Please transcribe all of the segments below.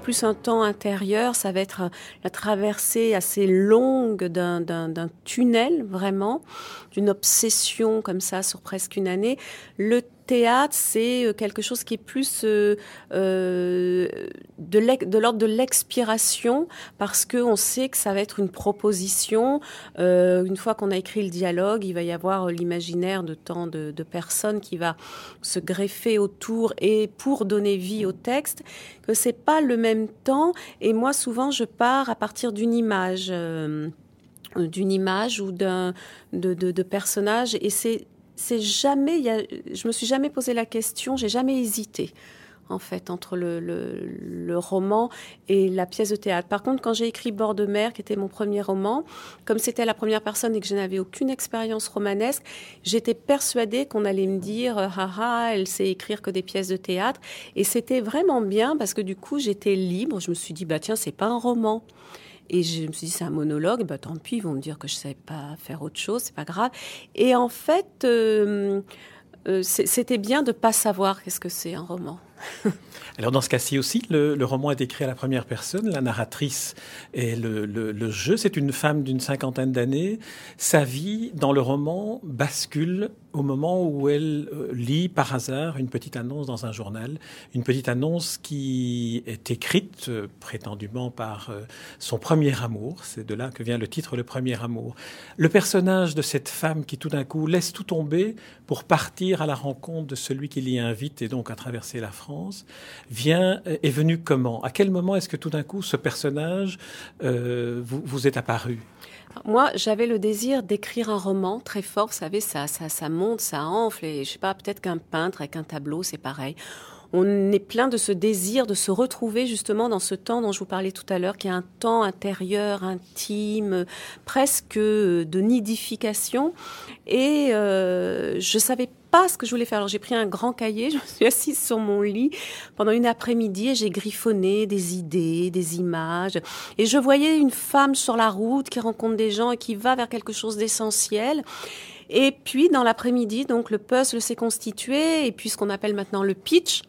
Plus un temps intérieur, ça va être la traversée assez longue d'un tunnel, vraiment, d'une obsession comme ça sur presque une année. Théâtre, c'est euh, quelque chose qui est plus euh, euh, de l'ordre de l'expiration, parce qu'on sait que ça va être une proposition. une fois qu'on a écrit le dialogue, il va y avoir l'imaginaire de tant de, personnes qui va se greffer autour et pour donner vie au texte, que c'est pas le même temps. Et moi, souvent, je pars à partir d'une image d'une image ou d'un de, de, de personnage et c'est c'est jamais, je me suis jamais posé la question, j'ai jamais hésité en fait entre le, roman et la pièce de théâtre. Par contre, quand j'ai écrit Bord de mer, qui était mon premier roman, comme c'était la première personne et que je n'avais aucune expérience romanesque, j'étais persuadée qu'on allait me dire haha, elle sait écrire que des pièces de théâtre et c'était vraiment bien parce que du coup j'étais libre. Je me suis dit bah tiens c'est pas un roman. Et je me suis dit, c'est un monologue, bah, tant pis, ils vont me dire que je ne savais pas faire autre chose, c'est pas grave. Et en fait, euh, euh, c'était bien de ne pas savoir qu'est-ce que c'est un roman. Alors dans ce cas-ci aussi, le, roman est écrit à la première personne, la narratrice est le, jeu, c'est une femme d'une cinquantaine d'années. Sa vie dans le roman bascule au moment où elle euh, lit par hasard une petite annonce dans un journal, une petite annonce qui est écrite euh, prétendument par euh, son premier amour, c'est de là que vient le titre Le premier amour. Le personnage de cette femme qui tout d'un coup laisse tout tomber pour partir à la rencontre de celui qui l'y invite et donc à traverser la France, vient, est venu comment? À quel moment est-ce que tout d'un coup ce personnage vous, vous est apparu? Moi, j'avais le désir d'écrire un roman très fort. Vous savez, ça, ça, ça monte, ça enfle. Et je sais pas, peut-être qu'un peintre avec un tableau, c'est pareil. On est plein de ce désir de se retrouver justement dans ce temps dont je vous parlais tout à l'heure, qui est un temps intérieur, intime, presque de nidification. Et euh, je savais pas ce que je voulais faire. Alors j'ai pris un grand cahier, je me suis assise sur mon lit pendant une après-midi et j'ai griffonné des idées, des images. Et je voyais une femme sur la route qui rencontre des gens et qui va vers quelque chose d'essentiel. Et puis dans l'après-midi, donc le puzzle s'est constitué et puis ce qu'on appelle maintenant le pitch.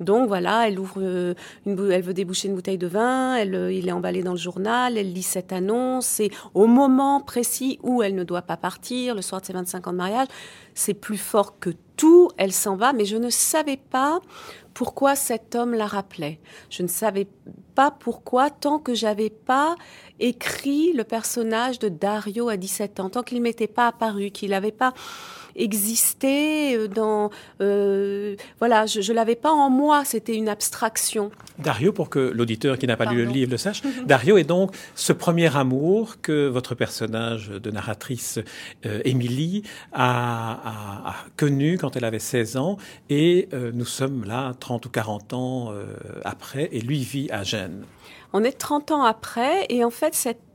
Donc voilà, elle ouvre euh, elle veut déboucher une bouteille de vin, euh, il est emballé dans le journal, elle lit cette annonce et au moment précis où elle ne doit pas partir, le soir de ses 25 ans de mariage, c'est plus fort que tout, elle s'en va, mais je ne savais pas pourquoi cet homme la rappelait. Je ne savais pas pourquoi tant que j'avais pas écrit le personnage de Dario à 17 ans, tant qu'il m'était pas apparu, qu'il n'avait pas existé euh, dans euh, voilà je, je l'avais pas en moi c'était une abstraction Dario pour que l'auditeur qui n'a pas lu le livre le sache Dario est donc ce premier amour que votre personnage de narratrice euh, Émilie a, connu quand elle avait 16 ans et nous sommes là 30 ou 40 ans après et lui vit à Gênes on est 30 ans après et en fait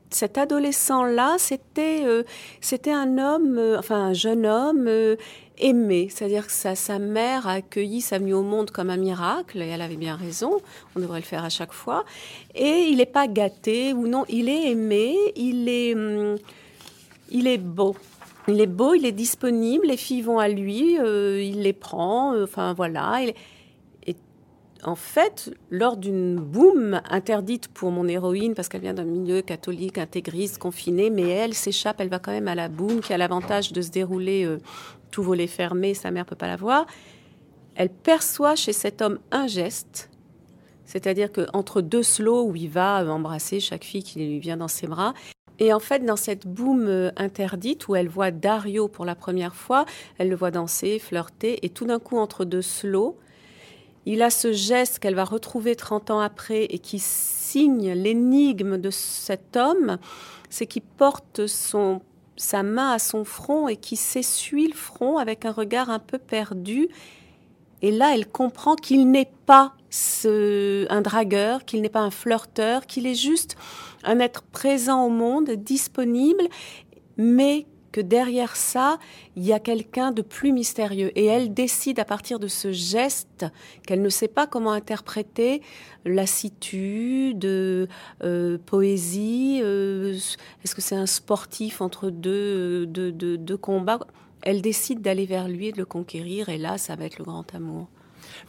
cet adolescent-là, c'était euh, c'était un homme, euh, enfin un jeune homme euh, aimé, c'est-à-dire que sa, mère a accueilli sa venue au monde comme un miracle, et elle avait bien raison, on devrait le faire à chaque fois, et il n'est pas gâté ou non, il est aimé, il est, hum, il est beau. Il est beau, il est disponible, les filles vont à lui, il les prend, enfin voilà. Il, en fait, lors d'une boum interdite pour mon héroïne, parce qu'elle vient d'un milieu catholique, intégriste, confiné, mais elle s'échappe, elle va quand même à la boum, qui a l'avantage de se dérouler euh, tout volet fermé, sa mère peut pas la voir. Elle perçoit chez cet homme un geste, c'est-à-dire qu'entre deux slows où il va embrasser chaque fille qui lui vient dans ses bras, et en fait, dans cette boum euh, interdite où elle voit Dario pour la première fois, elle le voit danser, flirter, et tout d'un coup, entre deux slows, il a ce geste qu'elle va retrouver 30 ans après et qui signe l'énigme de cet homme, c'est qu'il porte son, sa main à son front et qui s'essuie le front avec un regard un peu perdu. Et là, elle comprend qu'il n'est pas un dragueur, qu'il n'est pas un flirteur, qu'il est juste un être présent au monde, disponible, mais que derrière ça, il y a quelqu'un de plus mystérieux. Et elle décide à partir de ce geste qu'elle ne sait pas comment interpréter, lassitude, euh, poésie, euh, est-ce que c'est un sportif entre deux, deux combats? Elle décide d'aller vers lui et de le conquérir, et là, ça va être le grand amour.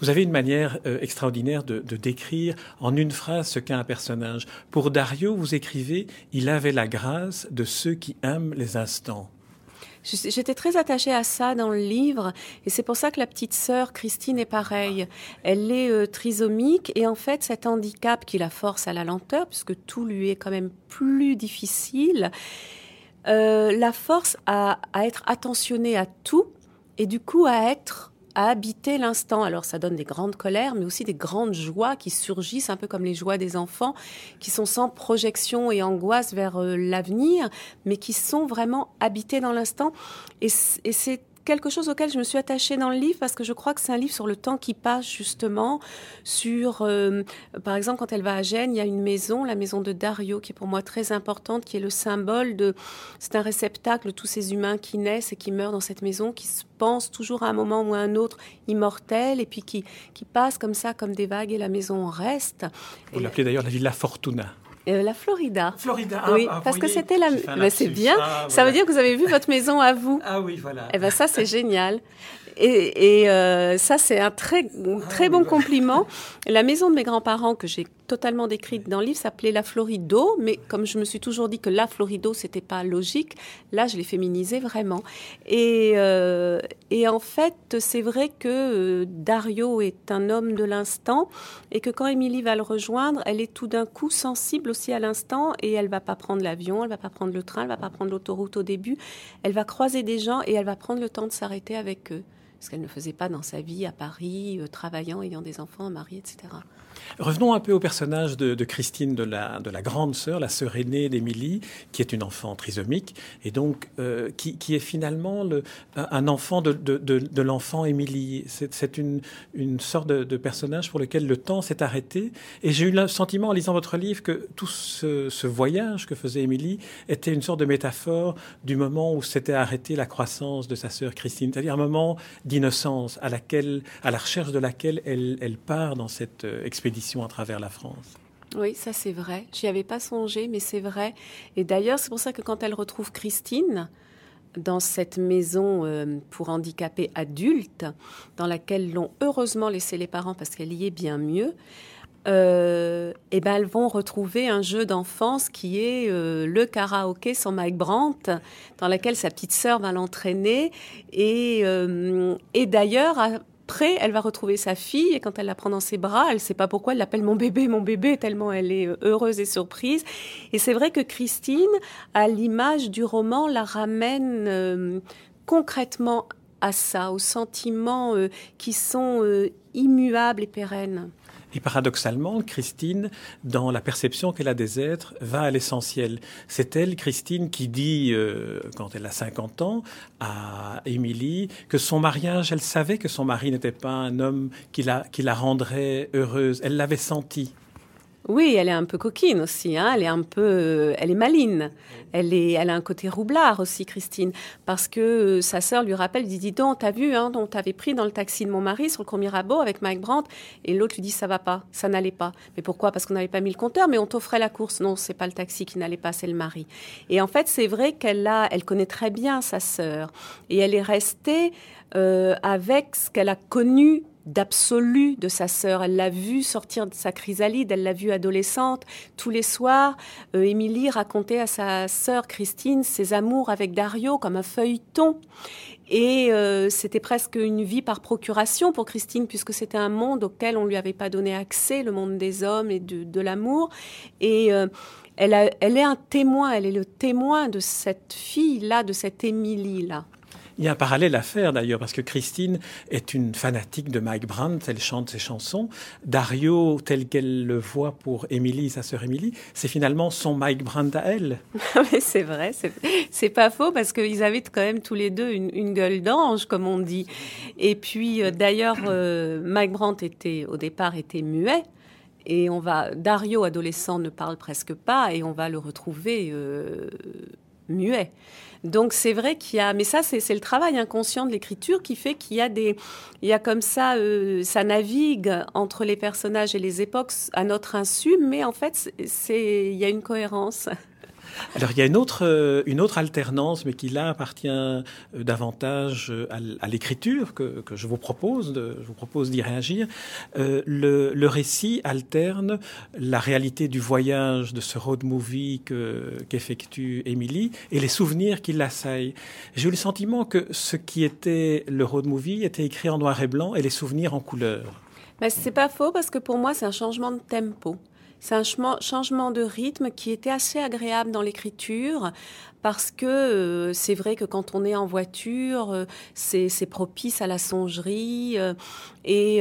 Vous avez une manière euh, extraordinaire de, décrire en une phrase ce qu'est un personnage. Pour Dario, vous écrivez Il avait la grâce de ceux qui aiment les instants. J'étais très attachée à ça dans le livre, et c'est pour ça que la petite sœur Christine est pareille. Elle est euh, trisomique, et en fait, cet handicap qui la force à la lenteur, puisque tout lui est quand même plus difficile, euh, la force à, à être attentionnée à tout, et du coup à être à habiter l'instant. Alors ça donne des grandes colères, mais aussi des grandes joies qui surgissent, un peu comme les joies des enfants, qui sont sans projection et angoisse vers euh, l'avenir, mais qui sont vraiment habitées dans l'instant. Et c'est quelque chose auquel je me suis attachée dans le livre parce que je crois que c'est un livre sur le temps qui passe justement, sur, euh, par exemple, quand elle va à Gênes, il y a une maison, la maison de Dario, qui est pour moi très importante, qui est le symbole de, c'est un réceptacle tous ces humains qui naissent et qui meurent dans cette maison, qui se pensent toujours à un moment ou à un autre immortels et puis qui, qui passent comme ça, comme des vagues et la maison reste. Vous l'appelez d'ailleurs la Villa Fortuna. Euh, la Florida. Florida. Ah, oui, ah, parce que c'était la. Mais c'est bien. Ah, ça veut dire que vous avez vu votre maison à vous. Ah oui, voilà. Et eh ben ça c'est génial. Et, et euh, ça c'est un très très bon compliment. La maison de mes grands-parents que j'ai totalement décrite dans le livre s'appelait la Florido, mais comme je me suis toujours dit que la Florido c'était pas logique, là je l'ai féminisé vraiment. Et, euh, et en fait c'est vrai que euh, Dario est un homme de l'instant et que quand Émilie va le rejoindre, elle est tout d'un coup sensible aussi à l'instant et elle va pas prendre l'avion, elle va pas prendre le train, elle va pas prendre l'autoroute au début, elle va croiser des gens et elle va prendre le temps de s'arrêter avec eux ce qu'elle ne faisait pas dans sa vie à Paris, euh, travaillant, ayant des enfants, mariée, etc. Revenons un peu au personnage de, Christine, de la, de la grande sœur, la sœur aînée d'Émilie, qui est une enfant trisomique, et donc euh, qui, est finalement le, un enfant de, l'enfant Émilie. C'est une, sorte de, personnage pour lequel le temps s'est arrêté. Et j'ai eu le sentiment, en lisant votre livre, que tout ce, voyage que faisait Émilie était une sorte de métaphore du moment où s'était arrêtée la croissance de sa sœur Christine, c'est-à-dire un moment d'innocence à, laquelle, à la recherche de laquelle elle, part dans cette euh, à travers la France. Oui, ça c'est vrai. J'y avais pas songé, mais c'est vrai. Et d'ailleurs, c'est pour ça que quand elle retrouve Christine dans cette maison euh, pour handicapés adultes, dans laquelle l'ont heureusement laissé les parents parce qu'elle y est bien mieux, euh, et eh ben elles vont retrouver un jeu d'enfance qui est euh, le karaoké sans Mike Brandt, dans laquelle sa petite sœur va l'entraîner. Et, et d'ailleurs, après, elle va retrouver sa fille et quand elle la prend dans ses bras, elle ne sait pas pourquoi elle l'appelle mon bébé, mon bébé, tellement elle est euh, heureuse et surprise. Et c'est vrai que Christine, à l'image du roman, la ramène euh, concrètement à ça, aux sentiments euh, qui sont immuables et pérennes. Et paradoxalement, Christine, dans la perception qu'elle a des êtres, va à l'essentiel. C'est elle, Christine, qui dit, euh, quand elle a 50 ans, à Émilie, que son mariage, elle savait que son mari n'était pas un homme qui la, qui la rendrait heureuse. Elle l'avait senti. Oui, elle est un peu coquine aussi. Hein. Elle est un peu, elle est maline. Elle est, elle a un côté roublard aussi, Christine, parce que euh, sa sœur lui rappelle, dit, dis donc, t'as vu, hein, on t'avait pris dans le taxi de mon mari sur le premier Mirabeau avec Mike Brandt, et l'autre lui dit, ça va pas, ça n'allait pas. Mais pourquoi? Parce qu'on n'avait pas mis le compteur, mais on t'offrait la course. Non, c'est pas le taxi qui n'allait pas, c'est le mari. Et en fait, c'est vrai qu'elle a, elle connaît très bien sa sœur, et elle est restée euh, avec ce qu'elle a connu d'absolu de sa sœur. Elle l'a vue sortir de sa chrysalide, elle l'a vue adolescente. Tous les soirs, euh, Émilie racontait à sa sœur Christine ses amours avec Dario comme un feuilleton. Et euh, c'était presque une vie par procuration pour Christine, puisque c'était un monde auquel on ne lui avait pas donné accès, le monde des hommes et de, l'amour. Et euh, elle, elle est un témoin, elle est le témoin de cette fille-là, de cette Émilie-là. Il y a un parallèle à faire d'ailleurs, parce que Christine est une fanatique de Mike Brandt, elle chante ses chansons. Dario, tel qu'elle le voit pour Émilie, sa sœur Émilie, c'est finalement son Mike Brandt à elle. c'est vrai, c'est pas faux, parce qu'ils avaient quand même tous les deux une, gueule d'ange, comme on dit. Et puis euh, d'ailleurs, euh, Mike Brandt était au départ était muet. Et on va, Dario, adolescent, ne parle presque pas, et on va le retrouver euh, muet. Donc c'est vrai qu'il y a, mais ça c'est le travail inconscient de l'écriture qui fait qu'il y a des, il y a comme ça, euh, ça navigue entre les personnages et les époques à notre insu, mais en fait c'est, il y a une cohérence. Alors il y a une autre, euh, une autre alternance, mais qui là appartient euh, davantage euh, à, l'écriture que, que, je vous propose, de, je vous propose d'y réagir. le, le, récit alterne la réalité du voyage de ce road movie qu'effectue Émilie et les souvenirs qui l'assaillent. J'ai eu le sentiment que ce qui était le road movie était écrit en noir et blanc et les souvenirs en couleur. Mais c'est pas faux parce que pour moi c'est un changement de tempo. C'est un changement de rythme qui était assez agréable dans l'écriture parce que euh, c'est vrai que quand on est en voiture, euh, c'est propice à la songerie euh, et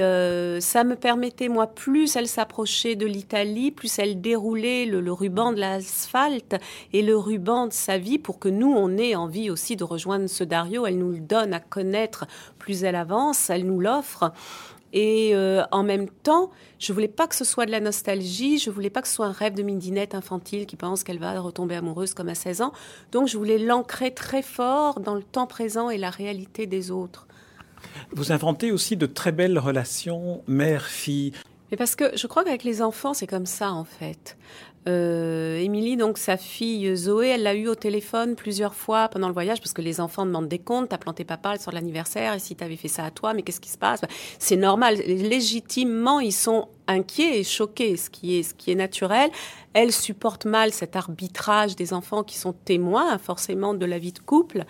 ça me permettait, moi, plus elle s'approchait de l'Italie, plus elle déroulait le, le ruban de l'asphalte et le ruban de sa vie pour que nous, on ait envie aussi de rejoindre ce Dario. Elle nous le donne à connaître plus elle avance, elle nous l'offre. Et euh, en même temps, je voulais pas que ce soit de la nostalgie, je voulais pas que ce soit un rêve de midinette infantile qui pense qu'elle va retomber amoureuse comme à 16 ans. Donc je voulais l'ancrer très fort dans le temps présent et la réalité des autres. Vous inventez aussi de très belles relations mère-fille. Mais parce que je crois qu'avec les enfants, c'est comme ça en fait. Euh, Émilie, donc sa fille Zoé, elle l'a eu au téléphone plusieurs fois pendant le voyage parce que les enfants demandent des comptes. T'as planté papa sur l'anniversaire et si t'avais fait ça à toi, mais qu'est-ce qui se passe? C'est normal. Légitimement, ils sont inquiets et choqués, ce qui est ce qui est naturel. Elle supporte mal cet arbitrage des enfants qui sont témoins forcément de la vie de couple.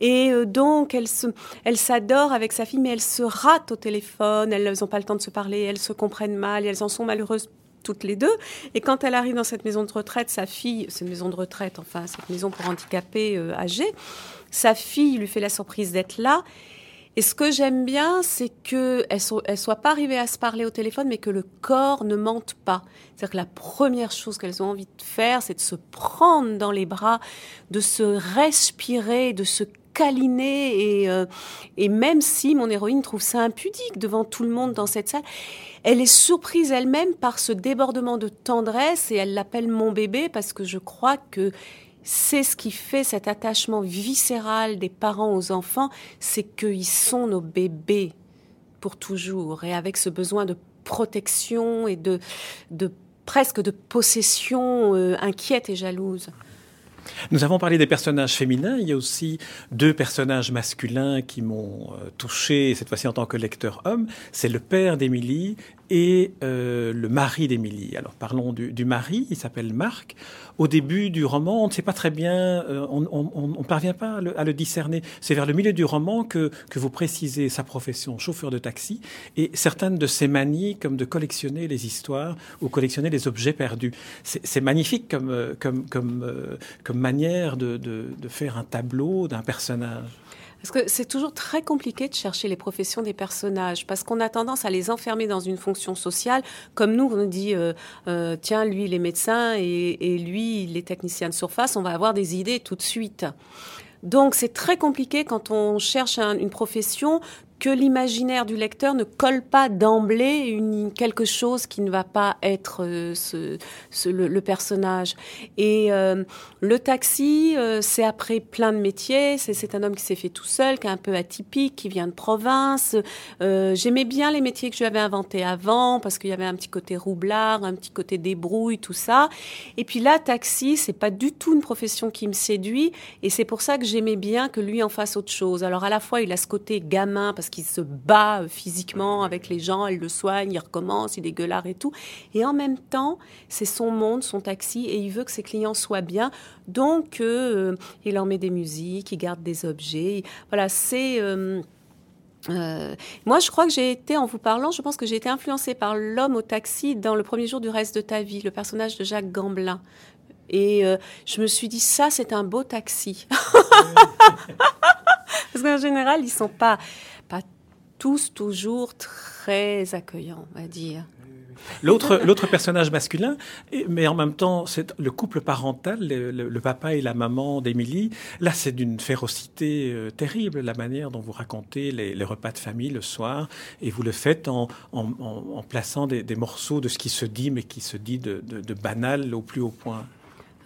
Et euh, donc, elle se, elle s'adore avec sa fille, mais elle se rate au téléphone. Elles n'ont pas le temps de se parler. Elles se comprennent mal et elles en sont malheureuses toutes les deux. Et quand elle arrive dans cette maison de retraite, sa fille, cette maison de retraite, enfin cette maison pour handicapés euh, âgés, sa fille lui fait la surprise d'être là. Et ce que j'aime bien, c'est qu'elle ne soit pas arrivée à se parler au téléphone, mais que le corps ne mente pas. C'est-à-dire que la première chose qu'elles ont envie de faire, c'est de se prendre dans les bras, de se respirer, de se Et, euh, et même si mon héroïne trouve ça impudique devant tout le monde dans cette salle, elle est surprise elle-même par ce débordement de tendresse et elle l'appelle mon bébé parce que je crois que c'est ce qui fait cet attachement viscéral des parents aux enfants, c'est qu'ils sont nos bébés pour toujours et avec ce besoin de protection et de, de presque de possession euh, inquiète et jalouse. Nous avons parlé des personnages féminins, il y a aussi deux personnages masculins qui m'ont euh, touché, cette fois-ci en tant que lecteur homme. C'est le père d'Émilie et euh, le mari d'Émilie. Alors parlons du, du mari, il s'appelle Marc. Au début du roman, on ne sait pas très bien, euh, on ne parvient pas à le, à le discerner. C'est vers le milieu du roman que, que vous précisez sa profession, chauffeur de taxi, et certaines de ses manies, comme de collectionner les histoires ou collectionner les objets perdus. C'est magnifique comme, euh, comme, comme, comme manière de, de, de faire un tableau d'un personnage. Parce que c'est toujours très compliqué de chercher les professions des personnages, parce qu'on a tendance à les enfermer dans une fonction sociale, comme nous, on dit, euh, euh, tiens, lui, il est médecin et, et lui, il est technicien de surface, on va avoir des idées tout de suite. Donc c'est très compliqué quand on cherche une profession que l'imaginaire du lecteur ne colle pas d'emblée quelque chose qui ne va pas être euh, ce, le, personnage. Et euh, le taxi, euh, c'est après plein de métiers. C'est un homme qui s'est fait tout seul, qui est un peu atypique, qui vient de province. J'aimais bien les métiers que je lui avais inventés avant parce qu'il y avait un petit côté roublard, un petit côté débrouille, tout ça. Et puis là, taxi, c'est pas du tout une profession qui me séduit. Et c'est pour ça que j'aimais bien que lui en fasse autre chose. Alors à la fois, il a ce côté gamin parce qu'il se bat euh, physiquement avec les gens, elle le soigne, il recommence, il est gueulard et tout. Et en même temps, c'est son monde, son taxi, et il veut que ses clients soient bien. Donc, euh, il en met des musiques, il garde des objets. Voilà, c'est... Euh, moi, je crois que j'ai été, en vous parlant, je pense que j'ai été influencée par l'homme au taxi dans le premier jour du reste de ta vie, le personnage de Jacques Gamblin. Et je me suis dit, ça, c'est un beau taxi. Parce qu'en général, ils sont pas tous toujours très accueillants, on va dire. L'autre, l'autre personnage masculin, mais en même temps, c'est le couple parental, le, papa et la maman d'Émilie. Là, c'est d'une férocité euh, terrible, la manière dont vous racontez les, repas de famille le soir, et vous le faites en, en, plaçant des, morceaux de ce qui se dit, mais qui se dit de, de banal au plus haut point.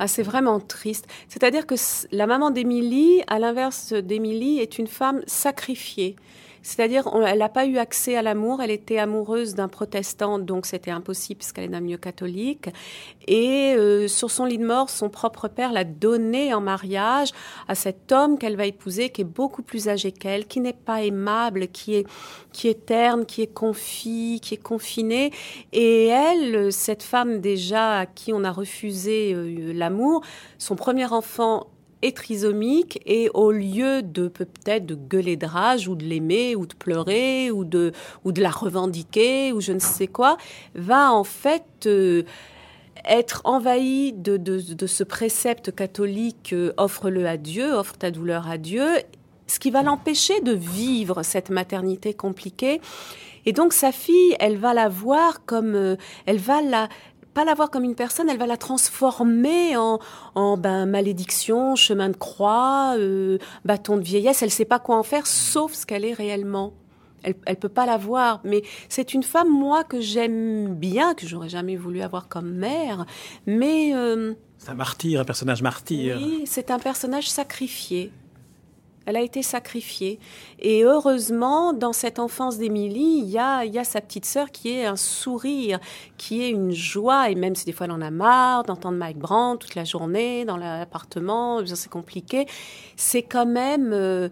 Ah, c'est vraiment triste. C'est-à-dire que la maman d'Émilie, à l'inverse d'Émilie, est une femme sacrifiée. C'est-à-dire, elle n'a pas eu accès à l'amour. Elle était amoureuse d'un protestant, donc c'était impossible puisqu'elle est d'un milieu catholique. Et euh, sur son lit de mort, son propre père l'a donnée en mariage à cet homme qu'elle va épouser, qui est beaucoup plus âgé qu'elle, qui n'est pas aimable, qui est qui est terne, qui est confit, qui est confiné. Et elle, cette femme déjà à qui on a refusé euh, l'amour, son premier enfant est trisomique et au lieu de peut-être de gueuler de rage ou de l'aimer ou de pleurer ou de, ou de la revendiquer ou je ne sais quoi, va en fait euh, être envahi de, de, ce précepte catholique euh, offre-le à Dieu, offre ta douleur à Dieu, ce qui va l'empêcher de vivre cette maternité compliquée. Et donc sa fille, elle va la voir comme, euh, elle va la, pas la voir comme une personne, elle va la transformer en, en ben, malédiction, chemin de croix, euh, bâton de vieillesse. Elle ne sait pas quoi en faire, sauf ce qu'elle est réellement. Elle ne peut pas la voir, mais c'est une femme, moi, que j'aime bien, que j'aurais jamais voulu avoir comme mère, mais... Euh, c'est un martyr, un personnage martyr. Oui, c'est un personnage sacrifié. Elle a été sacrifiée. Et heureusement, dans cette enfance d'Émilie, il y a, sa petite sœur qui est un sourire, qui est une joie. Et même si des fois elle en a marre d'entendre Mike Brandt toute la journée dans l'appartement, c'est compliqué, c'est quand même... Euh,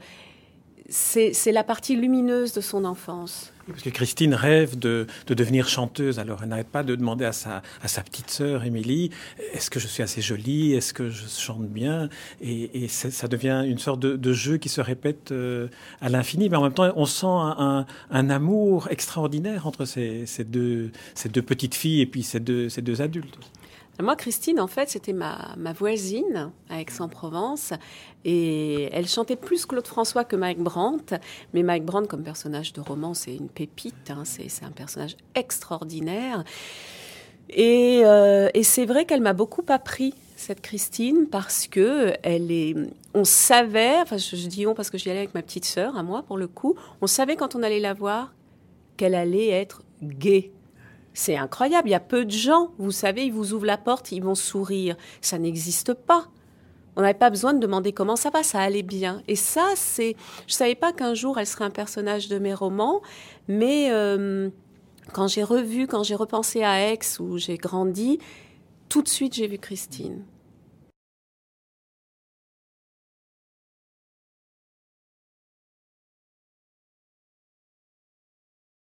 c'est la partie lumineuse de son enfance. Parce que Christine rêve de, devenir chanteuse, alors elle n'arrête pas de demander à sa, à sa petite sœur Émilie est-ce que je suis assez jolie Est-ce que je chante bien? Et, ça devient une sorte de, jeu qui se répète euh, à l'infini, mais en même temps, on sent un, amour extraordinaire entre ces, ces, deux, ces deux petites filles et puis ces deux, ces deux adultes. Moi, Christine, en fait, c'était ma, voisine à Aix-en-Provence. Et elle chantait plus Claude François que Mike Brandt. Mais Mike Brandt, comme personnage de roman, c'est une pépite. Hein, c'est un personnage extraordinaire. Et, euh, et c'est vrai qu'elle m'a beaucoup appris cette Christine parce que elle est, on savait, enfin je, dis on parce que j'y allais avec ma petite sœur à moi pour le coup, on savait quand on allait la voir qu'elle allait être gaie, c'est incroyable, il y a peu de gens, vous savez, ils vous ouvrent la porte, ils vont sourire. Ça n'existe pas. On n'avait pas besoin de demander comment ça va, ça allait bien. Et ça, c'est... Je savais pas qu'un jour, elle serait un personnage de mes romans, mais euh, quand j'ai revu, quand j'ai repensé à Aix, où j'ai grandi, tout de suite, j'ai vu Christine.